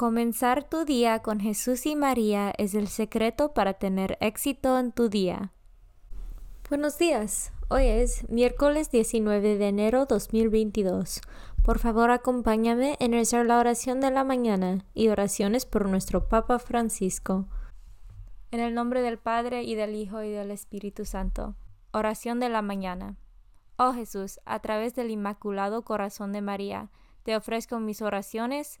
Comenzar tu día con Jesús y María es el secreto para tener éxito en tu día. Buenos días. Hoy es miércoles 19 de enero 2022. Por favor, acompáñame en rezar la oración de la mañana y oraciones por nuestro Papa Francisco. En el nombre del Padre y del Hijo y del Espíritu Santo. Oración de la mañana. Oh Jesús, a través del Inmaculado Corazón de María, te ofrezco mis oraciones,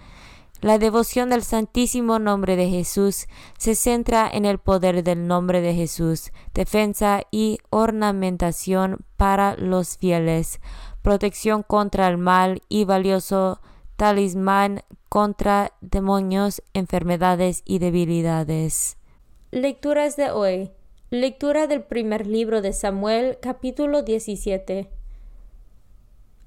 La devoción del Santísimo Nombre de Jesús se centra en el poder del nombre de Jesús, defensa y ornamentación para los fieles, protección contra el mal y valioso talismán contra demonios, enfermedades y debilidades. Lecturas de hoy. Lectura del primer libro de Samuel, capítulo 17.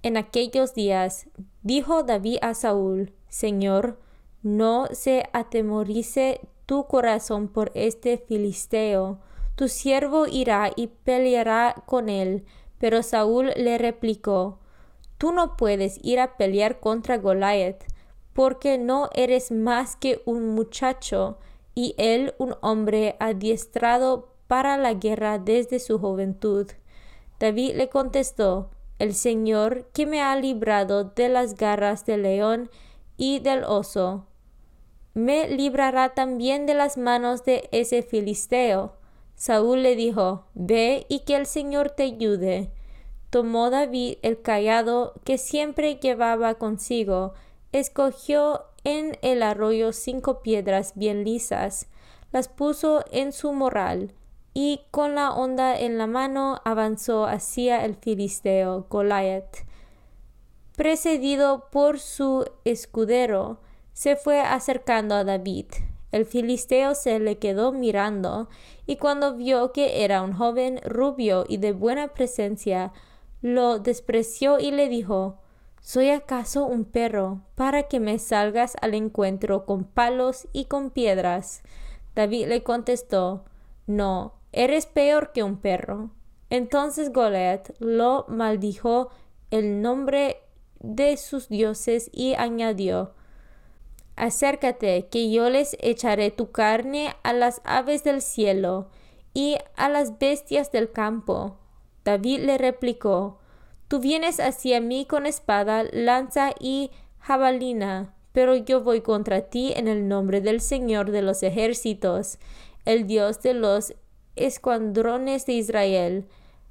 En aquellos días dijo David a Saúl, Señor, no se atemorice tu corazón por este filisteo. Tu siervo irá y peleará con él. Pero Saúl le replicó, Tú no puedes ir a pelear contra Goliath, porque no eres más que un muchacho, y él un hombre adiestrado para la guerra desde su juventud. David le contestó, El Señor que me ha librado de las garras del león y del oso, me librará también de las manos de ese filisteo. Saúl le dijo, Ve y que el Señor te ayude. Tomó David el callado que siempre llevaba consigo, escogió en el arroyo cinco piedras bien lisas, las puso en su morral, y con la honda en la mano avanzó hacia el filisteo Goliath. Precedido por su escudero, se fue acercando a David. El filisteo se le quedó mirando, y cuando vio que era un joven rubio y de buena presencia, lo despreció y le dijo ¿Soy acaso un perro para que me salgas al encuentro con palos y con piedras? David le contestó No, eres peor que un perro. Entonces Goliat lo maldijo el nombre de sus dioses y añadió Acércate, que yo les echaré tu carne a las aves del cielo y a las bestias del campo. David le replicó Tú vienes hacia mí con espada, lanza y jabalina, pero yo voy contra ti en el nombre del Señor de los ejércitos, el Dios de los escuadrones de Israel,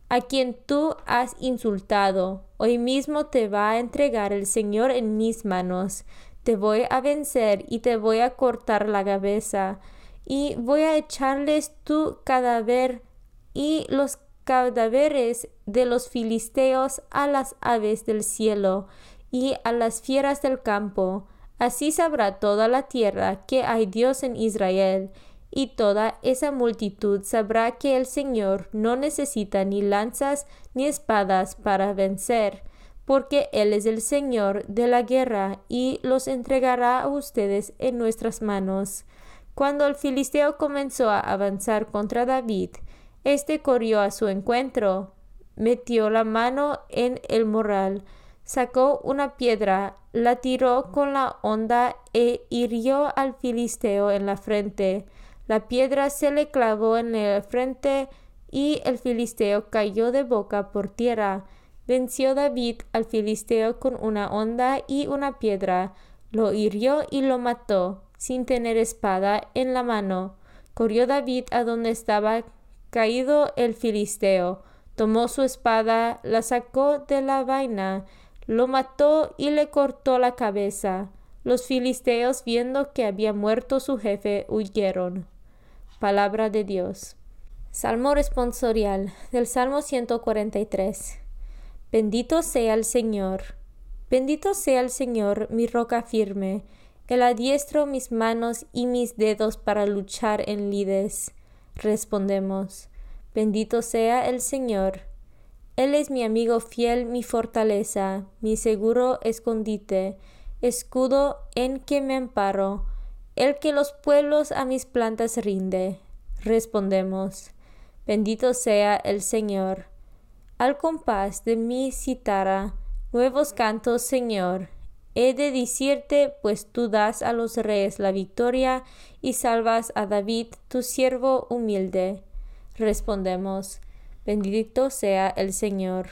a quien tú has insultado. Hoy mismo te va a entregar el Señor en mis manos. Te voy a vencer y te voy a cortar la cabeza, y voy a echarles tu cadáver y los cadáveres de los filisteos a las aves del cielo y a las fieras del campo. Así sabrá toda la tierra que hay Dios en Israel, y toda esa multitud sabrá que el Señor no necesita ni lanzas ni espadas para vencer, porque Él es el Señor de la guerra y los entregará a ustedes en nuestras manos. Cuando el filisteo comenzó a avanzar contra David, este corrió a su encuentro, metió la mano en el morral, sacó una piedra, la tiró con la honda e hirió al filisteo en la frente. La piedra se le clavó en la frente y el filisteo cayó de boca por tierra. Venció David al filisteo con una honda y una piedra, lo hirió y lo mató, sin tener espada en la mano. Corrió David a donde estaba Caído el filisteo, tomó su espada, la sacó de la vaina, lo mató y le cortó la cabeza. Los filisteos, viendo que había muerto su jefe, huyeron. Palabra de Dios. Salmo responsorial del Salmo 143. Bendito sea el Señor. Bendito sea el Señor, mi roca firme. El adiestro mis manos y mis dedos para luchar en lides respondemos, Bendito sea el Señor. Él es mi amigo fiel, mi fortaleza, mi seguro escondite, escudo en que me amparo, el que los pueblos a mis plantas rinde. Respondemos, Bendito sea el Señor. Al compás de mi citara, nuevos cantos, Señor, He de decirte, pues tú das a los reyes la victoria y salvas a David, tu siervo humilde. Respondemos, bendito sea el Señor.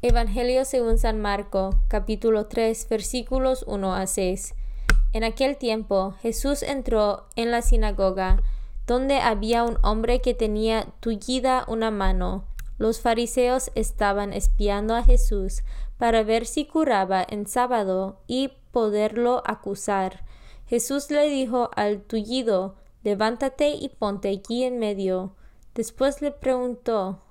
Evangelio según San Marco, capítulo 3, versículos 1 a 6. En aquel tiempo Jesús entró en la sinagoga, donde había un hombre que tenía tullida una mano. Los fariseos estaban espiando a Jesús para ver si curaba en sábado y poderlo acusar. Jesús le dijo al tullido, levántate y ponte aquí en medio. Después le preguntó,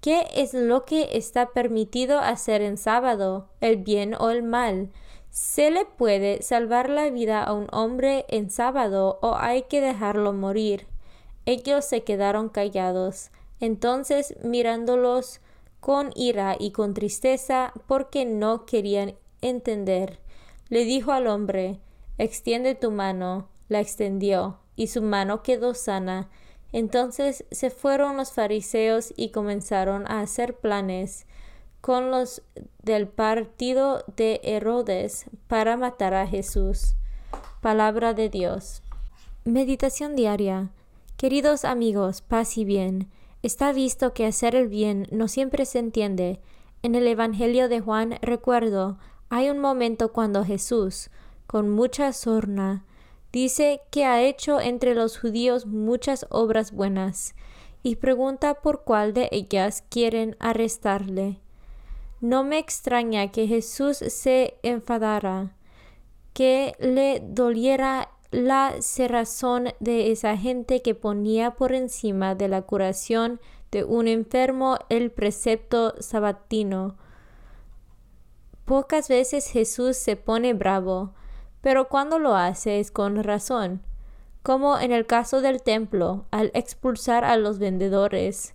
¿qué es lo que está permitido hacer en sábado, el bien o el mal? ¿Se le puede salvar la vida a un hombre en sábado o hay que dejarlo morir? Ellos se quedaron callados. Entonces, mirándolos, con ira y con tristeza porque no querían entender. Le dijo al hombre, extiende tu mano. La extendió, y su mano quedó sana. Entonces se fueron los fariseos y comenzaron a hacer planes con los del partido de Herodes para matar a Jesús. Palabra de Dios. Meditación diaria. Queridos amigos, paz y bien. Está visto que hacer el bien no siempre se entiende. En el Evangelio de Juan recuerdo, hay un momento cuando Jesús, con mucha sorna, dice que ha hecho entre los judíos muchas obras buenas, y pregunta por cuál de ellas quieren arrestarle. No me extraña que Jesús se enfadara, que le doliera la cerrazón de esa gente que ponía por encima de la curación de un enfermo el precepto sabatino. Pocas veces Jesús se pone bravo, pero cuando lo hace es con razón. como en el caso del templo, al expulsar a los vendedores,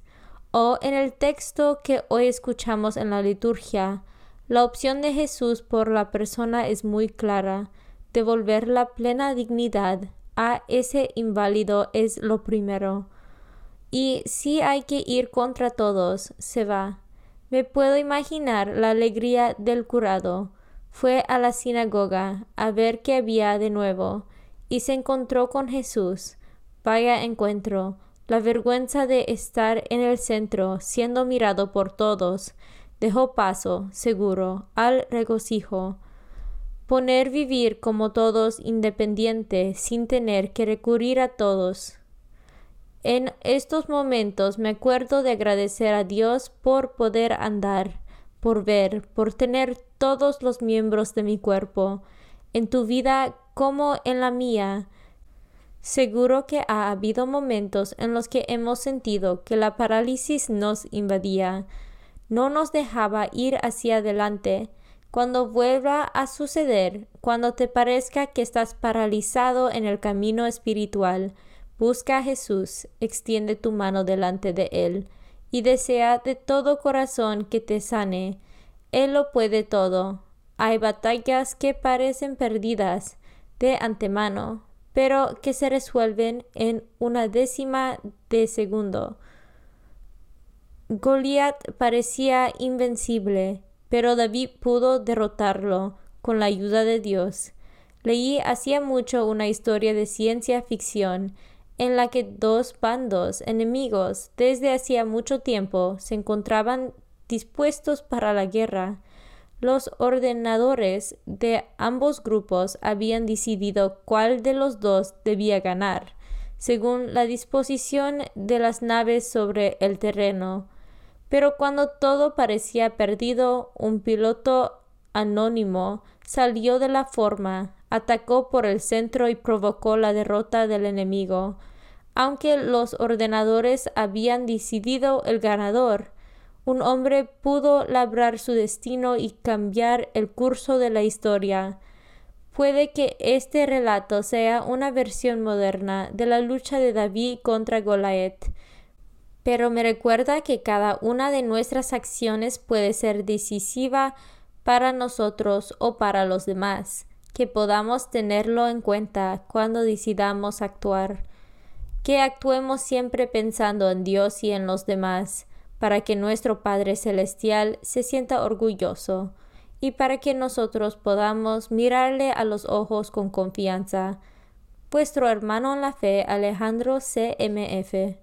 o en el texto que hoy escuchamos en la liturgia, la opción de Jesús por la persona es muy clara. Devolver la plena dignidad a ese inválido es lo primero. Y si hay que ir contra todos, se va. Me puedo imaginar la alegría del curado. Fue a la sinagoga a ver qué había de nuevo y se encontró con Jesús. Vaya encuentro. La vergüenza de estar en el centro, siendo mirado por todos, dejó paso, seguro, al regocijo. Poner vivir como todos independiente, sin tener que recurrir a todos. En estos momentos me acuerdo de agradecer a Dios por poder andar, por ver, por tener todos los miembros de mi cuerpo, en tu vida como en la mía. Seguro que ha habido momentos en los que hemos sentido que la parálisis nos invadía, no nos dejaba ir hacia adelante. Cuando vuelva a suceder, cuando te parezca que estás paralizado en el camino espiritual, busca a Jesús, extiende tu mano delante de Él, y desea de todo corazón que te sane. Él lo puede todo. Hay batallas que parecen perdidas de antemano, pero que se resuelven en una décima de segundo. Goliat parecía invencible, pero David pudo derrotarlo con la ayuda de Dios. Leí hacía mucho una historia de ciencia ficción en la que dos bandos enemigos desde hacía mucho tiempo se encontraban dispuestos para la guerra. Los ordenadores de ambos grupos habían decidido cuál de los dos debía ganar, según la disposición de las naves sobre el terreno. Pero cuando todo parecía perdido, un piloto anónimo salió de la forma, atacó por el centro y provocó la derrota del enemigo. Aunque los ordenadores habían decidido el ganador, un hombre pudo labrar su destino y cambiar el curso de la historia. Puede que este relato sea una versión moderna de la lucha de David contra Goliath, pero me recuerda que cada una de nuestras acciones puede ser decisiva para nosotros o para los demás, que podamos tenerlo en cuenta cuando decidamos actuar, que actuemos siempre pensando en Dios y en los demás, para que nuestro Padre Celestial se sienta orgulloso y para que nosotros podamos mirarle a los ojos con confianza. Vuestro hermano en la fe Alejandro CMF